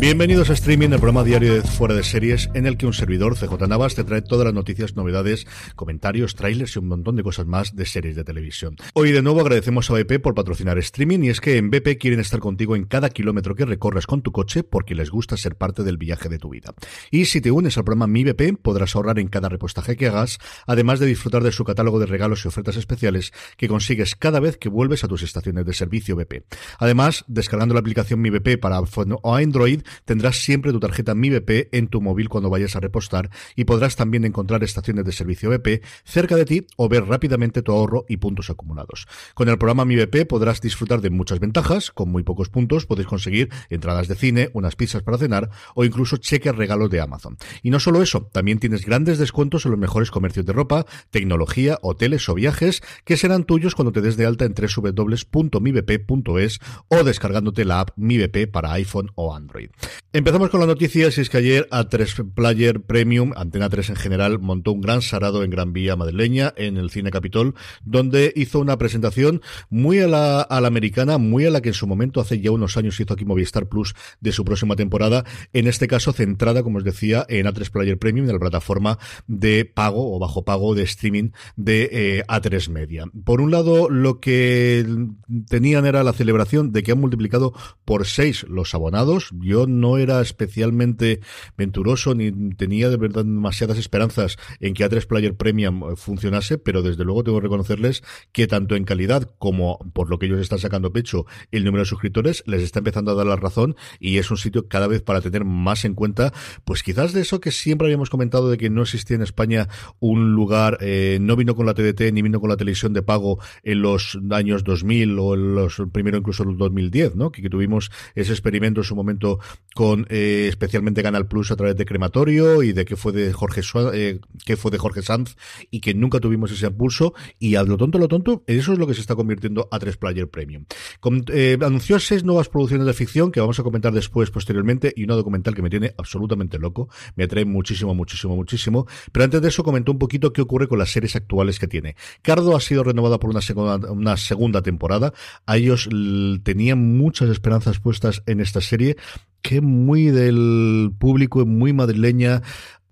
Bienvenidos a Streaming, el programa diario de Fuera de Series, en el que un servidor, CJ Navas, te trae todas las noticias, novedades, comentarios, trailers y un montón de cosas más de series de televisión. Hoy de nuevo agradecemos a BP por patrocinar Streaming y es que en BP quieren estar contigo en cada kilómetro que recorres con tu coche porque les gusta ser parte del viaje de tu vida. Y si te unes al programa Mi BP, podrás ahorrar en cada repostaje que hagas, además de disfrutar de su catálogo de regalos y ofertas especiales que consigues cada vez que vuelves a tus estaciones de servicio BP. Además, descargando la aplicación Mi BP para iPhone o Android, tendrás siempre tu tarjeta Mi BP en tu móvil cuando vayas a repostar y podrás también encontrar estaciones de servicio BP cerca de ti o ver rápidamente tu ahorro y puntos acumulados. Con el programa Mi BP podrás disfrutar de muchas ventajas, con muy pocos puntos podéis conseguir entradas de cine, unas pizzas para cenar o incluso cheques regalos de Amazon. Y no solo eso, también tienes grandes descuentos en los mejores comercios de ropa, tecnología, hoteles o viajes que serán tuyos cuando te des de alta en www.mibp.es o descargándote la app Mi BP para iPhone o Android. Empezamos con las noticias y es que ayer A3 Player Premium, Antena 3 en general, montó un gran sarado en Gran Vía madrileña, en el Cine Capitol, donde hizo una presentación muy a la, a la americana, muy a la que en su momento, hace ya unos años, hizo aquí Movistar Plus de su próxima temporada, en este caso centrada, como os decía, en A3 Player Premium, de la plataforma de pago o bajo pago de streaming de eh, A3 Media. Por un lado, lo que tenían era la celebración de que han multiplicado por seis los abonados. Yo no era especialmente venturoso ni tenía de verdad demasiadas esperanzas en que A3 Player Premium funcionase, pero desde luego tengo que reconocerles que tanto en calidad como por lo que ellos están sacando pecho el número de suscriptores les está empezando a dar la razón y es un sitio cada vez para tener más en cuenta, pues quizás de eso que siempre habíamos comentado de que no existía en España un lugar, eh, no vino con la TDT ni vino con la televisión de pago en los años 2000 o en los primero incluso en el 2010, ¿no? Que tuvimos ese experimento en su momento con eh, especialmente Canal Plus a través de Crematorio y de que fue de Jorge eh, que fue de Jorge Sanz y que nunca tuvimos ese impulso y a lo tonto lo tonto eso es lo que se está convirtiendo a 3 Player Premium. Con, eh, anunció seis nuevas producciones de ficción que vamos a comentar después posteriormente y una documental que me tiene absolutamente loco, me atrae muchísimo, muchísimo, muchísimo, pero antes de eso comentó un poquito qué ocurre con las series actuales que tiene. Cardo ha sido renovada por una segunda, una segunda temporada, a ellos tenían muchas esperanzas puestas en esta serie, que muy del público, muy madrileña.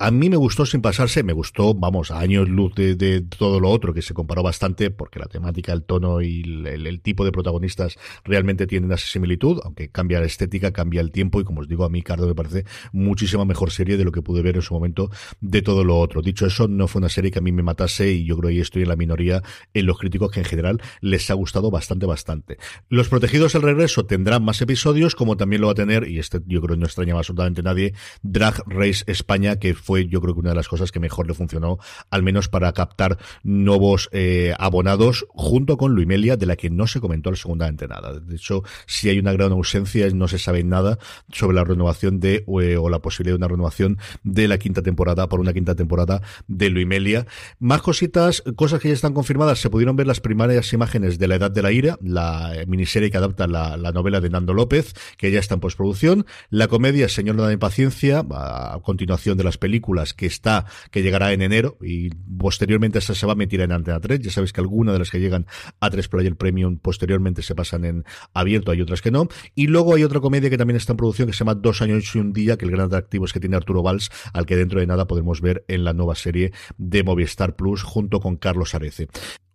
A mí me gustó sin pasarse, me gustó, vamos, a años luz de, de, todo lo otro, que se comparó bastante, porque la temática, el tono y el, el, tipo de protagonistas realmente tienen esa similitud, aunque cambia la estética, cambia el tiempo, y como os digo, a mí Cardo me parece muchísima mejor serie de lo que pude ver en su momento de todo lo otro. Dicho eso, no fue una serie que a mí me matase, y yo creo que estoy en la minoría en los críticos que en general les ha gustado bastante, bastante. Los Protegidos el Regreso tendrán más episodios, como también lo va a tener, y este yo creo que no extraña absolutamente nadie, Drag Race España, que fue yo creo que una de las cosas que mejor le funcionó, al menos para captar nuevos eh, abonados, junto con Luimelia, de la que no se comentó absolutamente nada. De hecho, si hay una gran ausencia, no se sabe nada sobre la renovación de, eh, o la posibilidad de una renovación de la quinta temporada, por una quinta temporada de Luimelia. Más cositas, cosas que ya están confirmadas, se pudieron ver las primarias imágenes de La Edad de la Ira, la miniserie que adapta la, novela de Nando López, que ya está en postproducción. La comedia Señor de la Impaciencia, a continuación de las películas, que está, que llegará en enero y posteriormente se va a meter en Antena 3. Ya sabéis que algunas de las que llegan a 3 Player Premium posteriormente se pasan en abierto, hay otras que no. Y luego hay otra comedia que también está en producción que se llama Dos años y un día, que el gran atractivo es que tiene Arturo Valls, al que dentro de nada podemos ver en la nueva serie de Movistar Plus junto con Carlos Arece.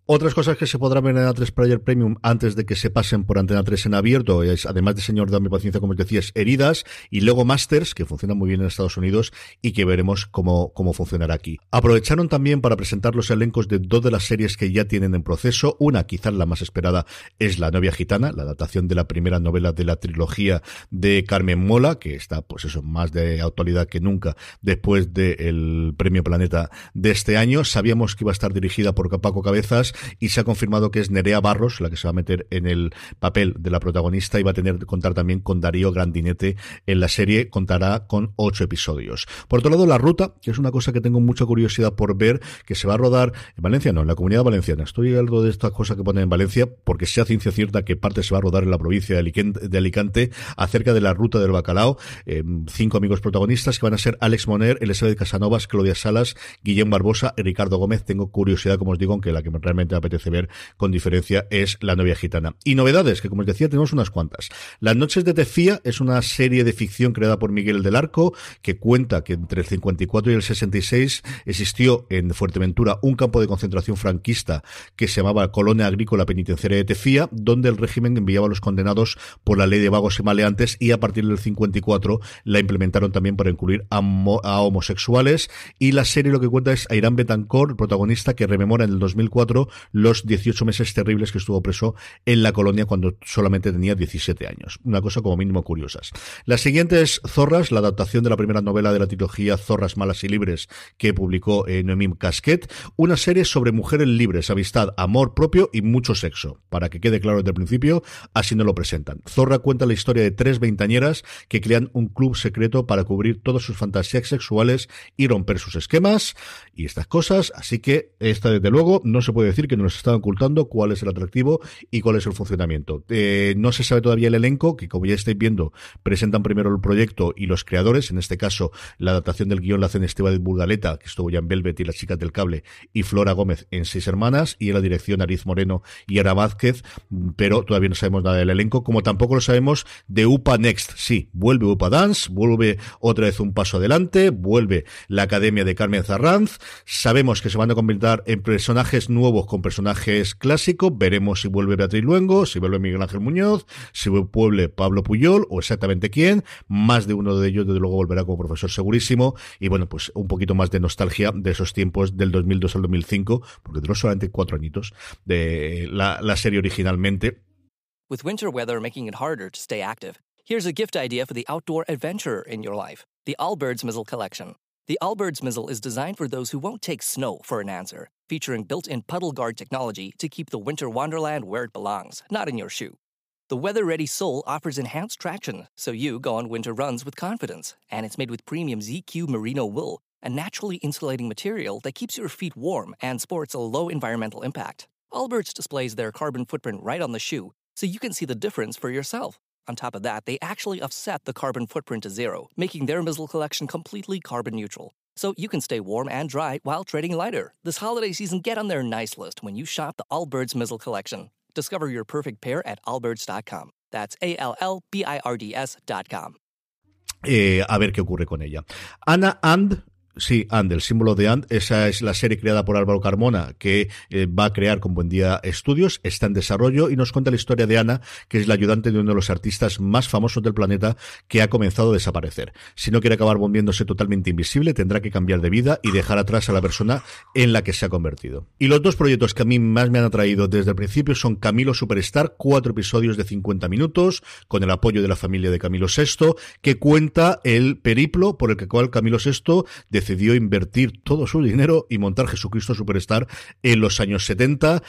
Otras cosas que se podrán ver en A3 Player Premium antes de que se pasen por Antena 3 en abierto es, además de Señor Dame Paciencia, como os decías, Heridas y luego Masters, que funcionan muy bien en Estados Unidos y que veremos cómo, cómo funcionará aquí. Aprovecharon también para presentar los elencos de dos de las series que ya tienen en proceso. Una, quizás la más esperada, es La novia gitana, la adaptación de la primera novela de la trilogía de Carmen Mola, que está, pues eso, más de actualidad que nunca después del Premio Planeta de este año. Sabíamos que iba a estar dirigida por Paco Cabezas y se ha confirmado que es Nerea Barros la que se va a meter en el papel de la protagonista y va a tener que contar también con Darío Grandinete en la serie, contará con ocho episodios. Por otro lado, La Ruta, que es una cosa que tengo mucha curiosidad por ver, que se va a rodar en Valencia, no, en la comunidad valenciana. Estoy algo de estas cosas que ponen en Valencia porque sea ciencia cierta que parte se va a rodar en la provincia de Alicante, acerca de la ruta del bacalao. Eh, cinco amigos protagonistas que van a ser Alex Moner, Elizabeth Casanovas, Claudia Salas, Guillem Barbosa y Ricardo Gómez. Tengo curiosidad, como os digo, aunque la que realmente realmente apetece ver con diferencia es La novia gitana. Y novedades, que como os decía, tenemos unas cuantas. Las noches de Tefía es una serie de ficción creada por Miguel del Arco, que cuenta que entre el 54 y el 66 existió en Fuerteventura un campo de concentración franquista que se llamaba Colonia Agrícola Penitenciaria de Tefía, donde el régimen enviaba a los condenados por la ley de vagos y maleantes y a partir del 54 la implementaron también para incluir a, a homosexuales. Y la serie lo que cuenta es a Irán Betancourt, protagonista que rememora en el 2004 los 18 meses terribles que estuvo preso en la colonia cuando solamente tenía 17 años. Una cosa como mínimo curiosas. La siguiente es Zorras, la adaptación de la primera novela de la trilogía Zorras Malas y Libres que publicó eh, Noemí Casquet, una serie sobre mujeres libres, amistad, amor propio y mucho sexo. Para que quede claro desde el principio, así no lo presentan. Zorra cuenta la historia de tres veintañeras que crean un club secreto para cubrir todas sus fantasías sexuales y romper sus esquemas y estas cosas, así que esta desde luego no se puede decir que nos están ocultando cuál es el atractivo y cuál es el funcionamiento. Eh, no se sabe todavía el elenco, que como ya estáis viendo, presentan primero el proyecto y los creadores, en este caso la adaptación del guion la hacen Esteban Burgaleta, que estuvo ya en Velvet y las chicas del cable, y Flora Gómez en Seis Hermanas, y en la dirección Ariz Moreno y Ara Vázquez, pero todavía no sabemos nada del elenco, como tampoco lo sabemos de UPA Next. Sí, vuelve UPA Dance, vuelve otra vez un paso adelante, vuelve la Academia de Carmen Zarranz, sabemos que se van a convertir en personajes nuevos con personajes clásicos. Veremos si vuelve Beatriz Luengo, si vuelve Miguel Ángel Muñoz, si vuelve Pablo Puyol o exactamente quién. Más de uno de ellos, desde luego, volverá como profesor segurísimo. Y bueno, pues un poquito más de nostalgia de esos tiempos del 2002 al 2005, porque duró solamente cuatro añitos de la, serie originalmente. With winter weather making it harder to stay active, here's a gift idea for the outdoor adventurer in your life. The Allbirds Mizzle Collection. The Allbirds Mizzle is designed for those who won't take snow for an answer, featuring built-in puddle guard technology to keep the winter wonderland where it belongs, not in your shoe. The weather-ready sole offers enhanced traction, so you go on winter runs with confidence, and it's made with premium ZQ merino wool, a naturally insulating material that keeps your feet warm and sports a low environmental impact. Allbirds displays their carbon footprint right on the shoe, so you can see the difference for yourself. On top of that, they actually offset the carbon footprint to zero, making their Mizzle collection completely carbon neutral. So you can stay warm and dry while trading lighter. This holiday season, get on their nice list when you shop the Allbirds Mizzle collection. Discover your perfect pair at allbirds.com. That's A L L B I R D S.com. Eh, a ver qué ocurre con ella. Anna and Sí, And, el símbolo de And, esa es la serie creada por Álvaro Carmona que eh, va a crear con Buen Día Estudios, está en desarrollo y nos cuenta la historia de Ana, que es la ayudante de uno de los artistas más famosos del planeta que ha comenzado a desaparecer. Si no quiere acabar volviéndose totalmente invisible, tendrá que cambiar de vida y dejar atrás a la persona en la que se ha convertido. Y los dos proyectos que a mí más me han atraído desde el principio son Camilo Superstar, cuatro episodios de 50 minutos, con el apoyo de la familia de Camilo VI, que cuenta el periplo por el que cual Camilo VI decidió invertir todo su dinero y montar Jesucristo Superstar en los años 70.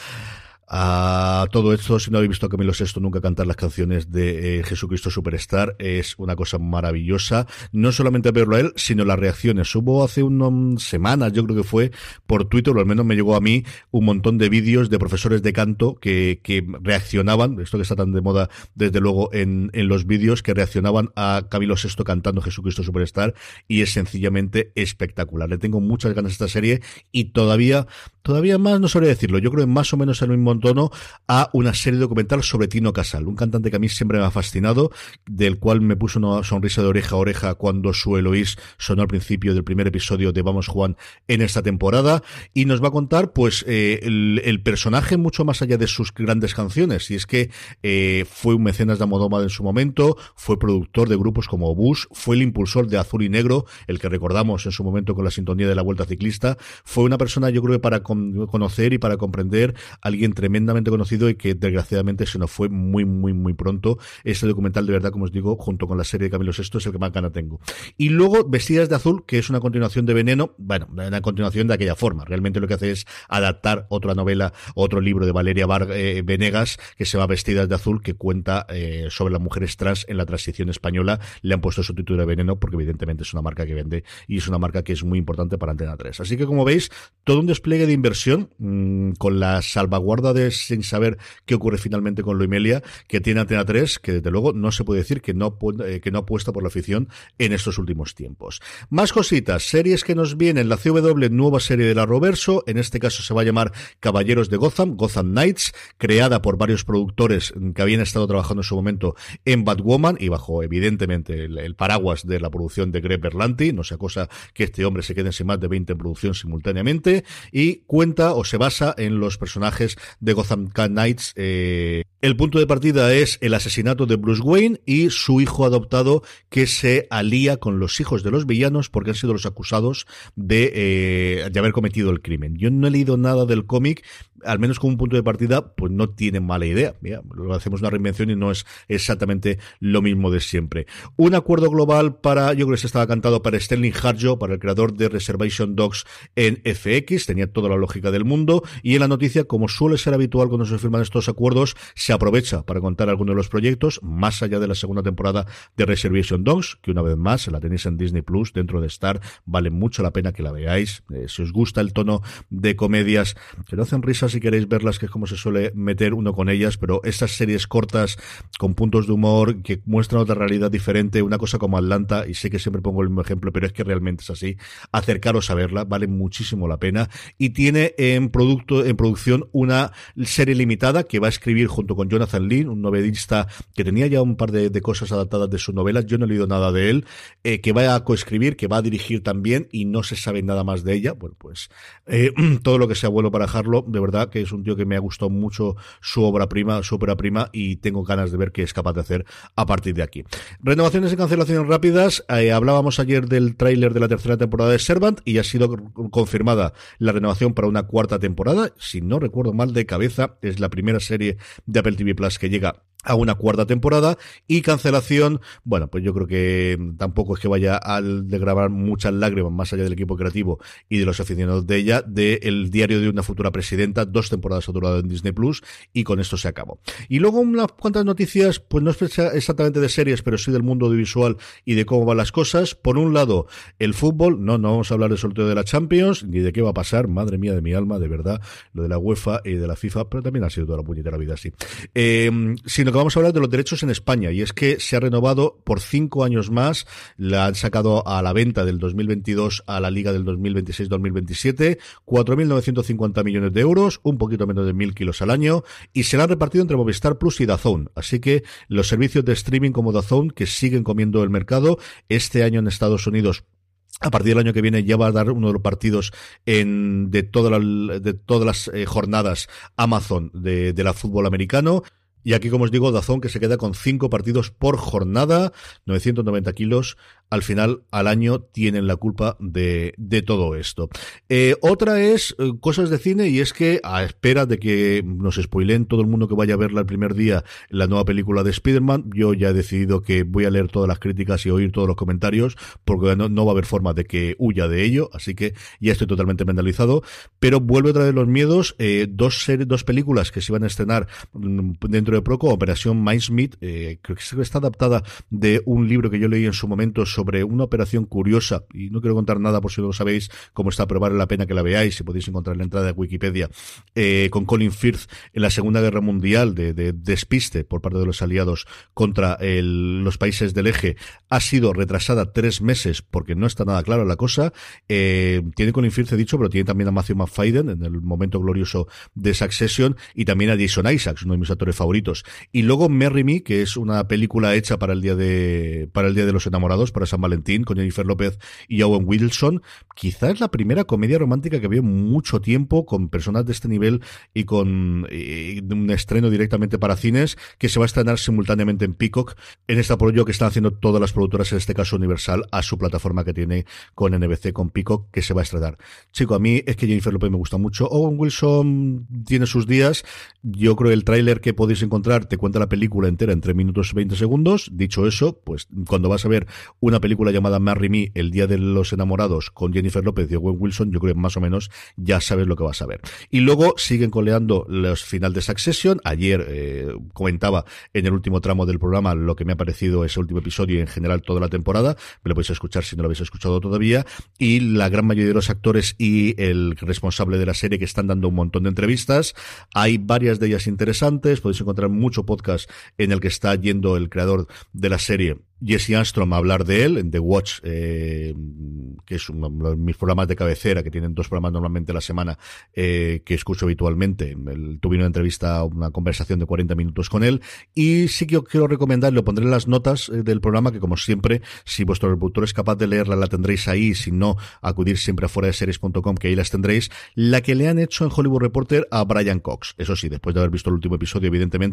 A todo esto, si no habéis visto a Camilo Sesto nunca cantar las canciones de eh, Jesucristo Superstar, es una cosa maravillosa. No solamente verlo a él, sino las reacciones. Hubo hace unas semanas, yo creo que fue, por Twitter, o al menos me llegó a mí, un montón de vídeos de profesores de canto que, que reaccionaban, esto que está tan de moda desde luego en, en los vídeos, que reaccionaban a Camilo Sesto cantando Jesucristo Superstar, y es sencillamente espectacular. Le tengo muchas ganas a esta serie y todavía, todavía más, no sabría decirlo, yo creo que más o menos en el mismo tono a una serie documental sobre Tino Casal, un cantante que a mí siempre me ha fascinado, del cual me puso una sonrisa de oreja a oreja cuando su Eloís sonó al principio del primer episodio de Vamos Juan en esta temporada, y nos va a contar pues eh, el, personaje mucho más allá de sus grandes canciones, y es que eh, fue un mecenas de Amodóma en su momento, fue productor de grupos como Bush, fue el impulsor de Azul y Negro, el que recordamos en su momento con la sintonía de la Vuelta Ciclista, fue una persona yo creo que para conocer y para comprender alguien tremendamente conocido y que desgraciadamente se nos fue muy, muy, muy pronto. Este documental, de verdad, como os digo, junto con la serie de Camilo VI, es el que más gana tengo. Y luego, Vestidas de Azul, que es una continuación de Veneno, bueno, una continuación de aquella forma. Realmente lo que hace es adaptar otra novela, otro libro de Valeria Var eh, Venegas, que se llama Vestidas de Azul, que cuenta eh, sobre las mujeres trans en la transición española. Le han puesto su título de Veneno porque evidentemente es una marca que vende y es una marca que es muy importante para Antena 3. Así que como veis, todo un despliegue de inversión mm, con la salvaguarda sin saber qué ocurre finalmente con Loimelia, que tiene Antena 3, que desde luego no se puede decir que no, eh, que no apuesta por la afición en estos últimos tiempos. Más cositas, series que nos vienen, la CW, nueva serie de la Roverso, en este caso se va a llamar Caballeros de Gotham, Gotham Knights, creada por varios productores que habían estado trabajando en su momento en Batwoman y bajo evidentemente el, paraguas de la producción de Greg Berlanti, no sea cosa que este hombre se quede sin más de 20 en producción simultáneamente, y cuenta o se basa en los personajes de Gotham Knights. Eh, el punto de partida es el asesinato de Bruce Wayne y su hijo adoptado que se alía con los hijos de los villanos porque han sido los acusados de, eh, de haber cometido el crimen. Yo no he leído nada del cómic, al menos como un punto de partida, pues no tiene mala idea. Lo hacemos una reinvención y no es exactamente lo mismo de siempre. Un acuerdo global para, yo creo que se estaba cantado para Sterling Harjo, para el creador de Reservation Dogs en FX, tenía toda la lógica del mundo, y en la noticia, como suele ser habitual cuando se firman estos acuerdos, se aprovecha para contar algunos de los proyectos, más allá de la segunda temporada de Reservation Dogs, que una vez más la tenéis en Disney Plus, dentro de Star, vale mucho la pena que la veáis. Eh, si os gusta el tono de comedias que no hacen risas si queréis verlas, que es como se suele meter uno con ellas, pero estas series cortas con puntos de humor que muestran otra realidad diferente, una cosa como Atlanta, y sé que siempre pongo el mismo ejemplo, pero es que realmente es así, acercaros a verla, vale muchísimo la pena, y tiene en producto, en producción una serie limitada que va a escribir junto con Jonathan Lee, un novelista que tenía ya un par de, cosas adaptadas de sus novelas, yo no he leído nada de él, eh, que va a coescribir, que va a dirigir también, y no se sabe nada más de ella, bueno, pues eh, todo lo que sea bueno para dejarlo, de verdad, que es un tío que me ha gustado mucho su obra prima, su ópera prima, y tengo ganas de ver qué es capaz de hacer a partir de aquí. Renovaciones y cancelaciones rápidas. Eh, hablábamos ayer del tráiler de la tercera temporada de Servant y ha sido confirmada la renovación para una cuarta temporada. Si no recuerdo mal de cabeza, es la primera serie de Apple TV Plus que llega a una cuarta temporada y cancelación, bueno, pues yo creo que tampoco es que vaya de grabar muchas lágrimas más allá del equipo creativo y de los aficionados de ella, de El diario de una futura presidenta, dos temporadas ha en Disney Plus y con esto se acabó. Y luego unas cuantas noticias, pues no es exactamente de series, pero sí del mundo audiovisual y de cómo van las cosas. Por un lado, el fútbol, no, no vamos a hablar del sorteo de la Champions, ni de qué va a pasar, madre mía de mi alma, de verdad, lo de la UEFA y de la FIFA, pero también ha sido toda la puñetera vida así. Eh, vamos a hablar de los derechos en España y es que se ha renovado por cinco años más, la han sacado a la venta del 2022 a la liga del 2026-2027, 4.950 millones de euros, un poquito menos de mil kilos al año y se la han repartido entre Movistar Plus y Dazón. Así que los servicios de streaming como Dazón que siguen comiendo el mercado este año en Estados Unidos a partir del año que viene ya va a dar uno de los partidos en, de, toda de todas las eh, jornadas Amazon de, de la fútbol americano. Y aquí, como os digo, Dazón que se queda con cinco partidos por jornada, 990 kilos al final, al año, tienen la culpa de, todo esto. Eh, otra es eh, cosas de cine y es que a espera de que nos spoilen todo el mundo que vaya a verla el primer día la nueva película de Spider-Man, yo ya he decidido que voy a leer todas las críticas y oír todos los comentarios porque no, no va a haber forma de que huya de ello, así que ya estoy totalmente mentalizado, pero vuelve a traer los miedos, eh, dos dos películas que se iban a estrenar mm, de Proco, Operación Mindsmith, eh, creo que está adaptada de un libro que yo leí en su momento sobre una operación curiosa, y no quiero contar nada por si no lo sabéis cómo está, pero vale la pena que la veáis, si podéis encontrar la entrada de Wikipedia, eh, con Colin Firth en la Segunda Guerra Mundial de, de, despiste por parte de los aliados contra los países del eje, ha sido retrasada tres meses porque no está nada claro la cosa. Eh, tiene Colin Firth, he dicho, pero tiene también a Matthew McFadden en el momento glorioso de Succession y también a Jason Isaacs, uno de mis actores favoritos. Y luego Merry Me, que es una película hecha para el día de para el día de los enamorados, para San Valentín, con Jennifer López y Owen Wilson. Quizás es la primera comedia romántica que veo mucho tiempo con personas de este nivel y con un estreno directamente para cines que se va a estrenar simultáneamente en Peacock en este apoyo que están haciendo todas las productoras, en este caso Universal, a su plataforma que tiene con NBC, con Peacock, que se va a estrenar. Chico, a mí es que Jennifer López me gusta mucho. Owen Wilson tiene sus días. Yo creo el tráiler que podéis encontrar te cuenta la película entera en 3 minutos y 20 segundos. Dicho eso, pues cuando vas a ver una película llamada Marry Me, El Día de los Enamorados, con Jennifer López y Owen Wilson, yo creo que más o menos ya sabes lo que vas a ver. Y luego siguen coleando los final de Succession. Ayer eh, comentaba en el último tramo del programa lo que me ha parecido ese último episodio y en general toda la temporada. Me lo podéis escuchar si no lo habéis escuchado todavía. Y la gran mayoría de los actores y el responsable de la serie que están dando un montón de entrevistas. Hay varias de ellas interesantes. Podéis encontrar mucho podcast en el que está yendo el creador de la serie Jesse Armstrong a hablar de él en The Watch, eh, que es uno de mis programas de cabecera, que tienen dos programas normalmente a la semana, eh, que escucho habitualmente. El, tuve una entrevista, una conversación de 40 minutos con él. Y sí que quiero recomendar, lo pondré en las notas eh, del programa, que como siempre, si vuestro reproductor es capaz de leerla, la tendréis ahí, si no, acudir siempre a fuera de series.com, que ahí las tendréis. La que le han hecho en Hollywood Reporter a Brian Cox. Eso sí, después de haber visto el último episodio, evidentemente,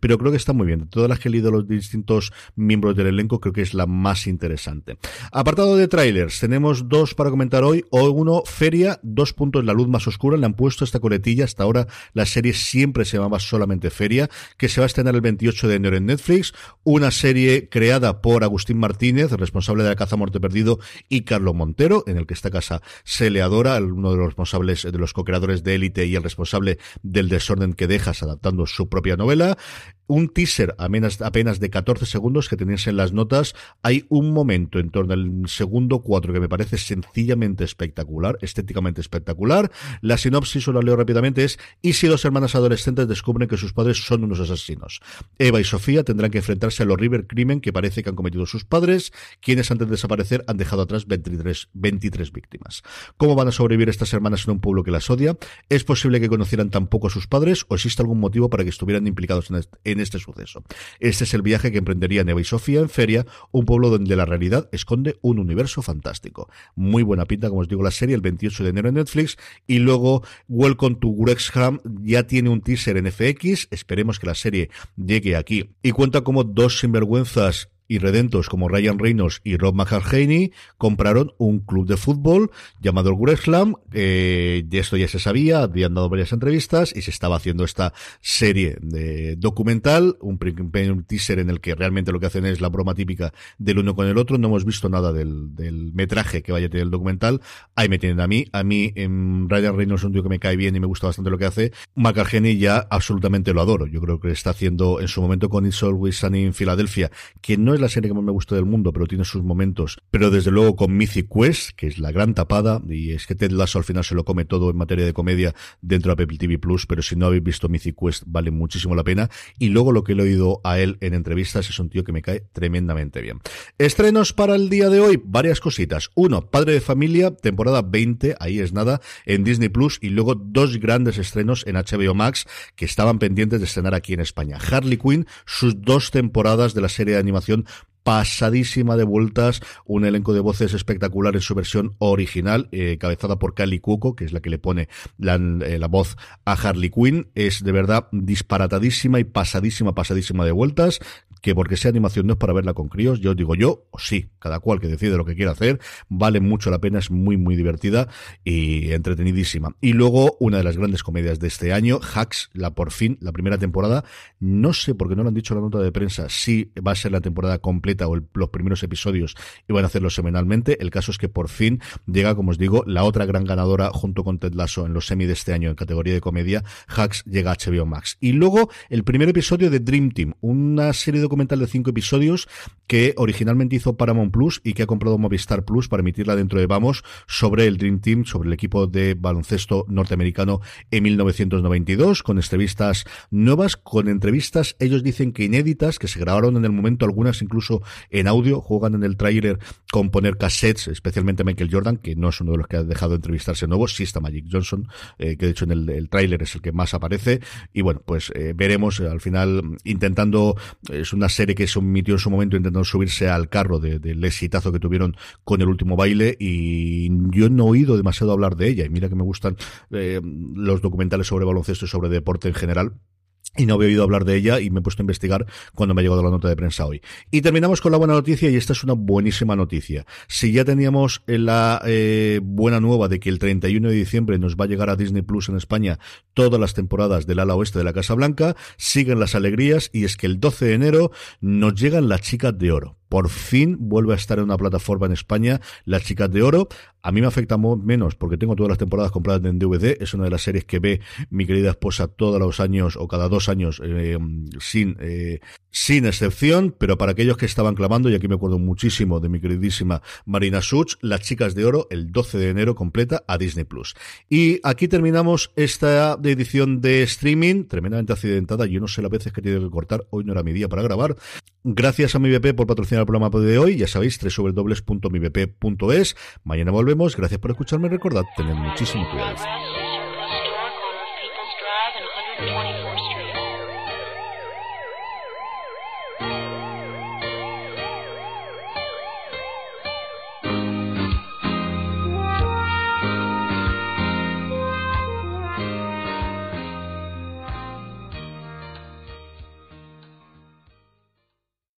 pero creo que está muy bien. De todas las que he leído los distintos miembros del elenco, creo que es la más interesante. Apartado de trailers, tenemos dos para comentar hoy. O uno, Feria, dos puntos, la luz más oscura. Le han puesto esta coletilla. Hasta ahora la serie siempre se llamaba solamente Feria, que se va a estrenar el 28 de enero en Netflix. Una serie creada por Agustín Martínez, responsable de La Caza Muerte Perdido, y Carlos Montero, en el que esta casa se le adora, uno de los responsables, de los co-creadores de Élite y el responsable del desorden que dejas adaptando su propia novela un teaser apenas, de 14 segundos que tenéis en las notas. Hay un momento en torno al segundo 4 que me parece sencillamente espectacular, estéticamente espectacular. La sinopsis, os la leo rápidamente, es ¿y si dos hermanas adolescentes descubren que sus padres son unos asesinos? Eva y Sofía tendrán que enfrentarse al horrible crimen que parece que han cometido sus padres, quienes antes de desaparecer han dejado atrás 23, 23 víctimas. ¿Cómo van a sobrevivir estas hermanas en un pueblo que las odia? ¿Es posible que conocieran tan poco a sus padres o existe algún motivo para que estuvieran implicados en este suceso. Este es el viaje que emprendería Neva y Sofía en Feria, un pueblo donde la realidad esconde un universo fantástico. Muy buena pinta, como os digo, la serie el 28 de enero en Netflix y luego Welcome to Wrexham ya tiene un teaser en FX, esperemos que la serie llegue aquí y cuenta como dos sinvergüenzas y redentos como Ryan Reynolds y Rob McElhaney compraron un club de fútbol llamado el Wrexham. Eh, de esto ya se sabía, habían dado varias entrevistas y se estaba haciendo esta serie de documental, un, un, teaser en el que realmente lo que hacen es la broma típica del uno con el otro. No hemos visto nada del, metraje que vaya a tener el documental. Ahí me tienen a mí. A mí, en Ryan Reynolds es un tío que me cae bien y me gusta bastante lo que hace. McElhaney ya absolutamente lo adoro. Yo creo que está haciendo en su momento con It's Always Sunny en Filadelfia, que no es la serie que más me gusta del mundo, pero tiene sus momentos. Pero desde luego con Mythic Quest, que es la gran tapada, y es que Ted Lasso al final se lo come todo en materia de comedia dentro de Apple TV Plus, pero si no habéis visto Mythic Quest, vale muchísimo la pena. Y luego lo que le he oído a él en entrevistas es un tío que me cae tremendamente bien. Estrenos para el día de hoy, varias cositas. Uno, Padre de Familia, temporada 20, ahí es nada, en Disney Plus, y luego dos grandes estrenos en HBO Max que estaban pendientes de estrenar aquí en España. Harley Quinn, sus dos temporadas de la serie de animación pasadísima de vueltas, un elenco de voces espectacular en su versión original, eh, cabezada por Kali Cuoco, que es la que le pone la, eh, la, voz a Harley Quinn, es de verdad disparatadísima y pasadísima, pasadísima de vueltas, que porque sea animación no es para verla con críos, yo digo yo, sí, cada cual que decide lo que quiera hacer, vale mucho la pena, es muy, muy divertida y entretenidísima. Y luego, una de las grandes comedias de este año, Hacks, la por fin, la primera temporada, no sé por qué no lo han dicho en la nota de prensa, si va a ser la temporada completa o los primeros episodios y van a hacerlo semanalmente, el caso es que por fin llega, como os digo, la otra gran ganadora junto con Ted Lasso en los semi de este año en categoría de comedia, Hacks llega a HBO Max. Y luego, el primer episodio de Dream Team, una serie documental de cinco episodios que originalmente hizo Paramount Plus y que ha comprado Movistar Plus para emitirla dentro de Vamos sobre el Dream Team, sobre el equipo de baloncesto norteamericano en 1992, con entrevistas nuevas, con entrevistas, ellos dicen que inéditas, que se grabaron en el momento, algunas incluso en audio, juegan en el tráiler con poner cassettes, especialmente Michael Jordan, que no es uno de los que ha dejado de entrevistarse nuevo, sí está Magic Johnson, eh, que de hecho en el, el tráiler es el que más aparece, y bueno, pues eh, veremos al final intentando, es una serie que se emitió en su momento intentando subirse al carro del exitazo que tuvieron con el último baile y yo no he oído demasiado hablar de ella. Y mira que me gustan eh, los documentales sobre baloncesto y sobre deporte en general y no había oído hablar de ella y me he puesto a investigar cuando me ha llegado la nota de prensa hoy. Y terminamos con la buena noticia y esta es una buenísima noticia. Si ya teníamos la eh, buena nueva de que el 31 de diciembre nos va a llegar a Disney Plus en España todas las temporadas del ala oeste de la Casa Blanca, siguen las alegrías y es que el 12 de enero nos llegan las chicas de oro por fin vuelve a estar en una plataforma en España, Las Chicas de Oro. A mí me afecta menos porque tengo todas las temporadas compradas en DVD. Es una de las series que ve mi querida esposa todos los años o cada dos años eh, sin, eh, sin excepción. Pero para aquellos que estaban clamando, y aquí me acuerdo muchísimo de mi queridísima Marina Such, Las Chicas de Oro, el 12 de enero completa a Disney Plus. Y aquí terminamos esta edición de streaming, tremendamente accidentada. Yo no sé las veces que he tenido que cortar. Hoy no era mi día para grabar. Gracias a mi BP por patrocinar el programa de hoy. Ya sabéis, www.mibp.es. Mañana volvemos. Gracias por escucharme. Recordad, tened muchísimo cuidado.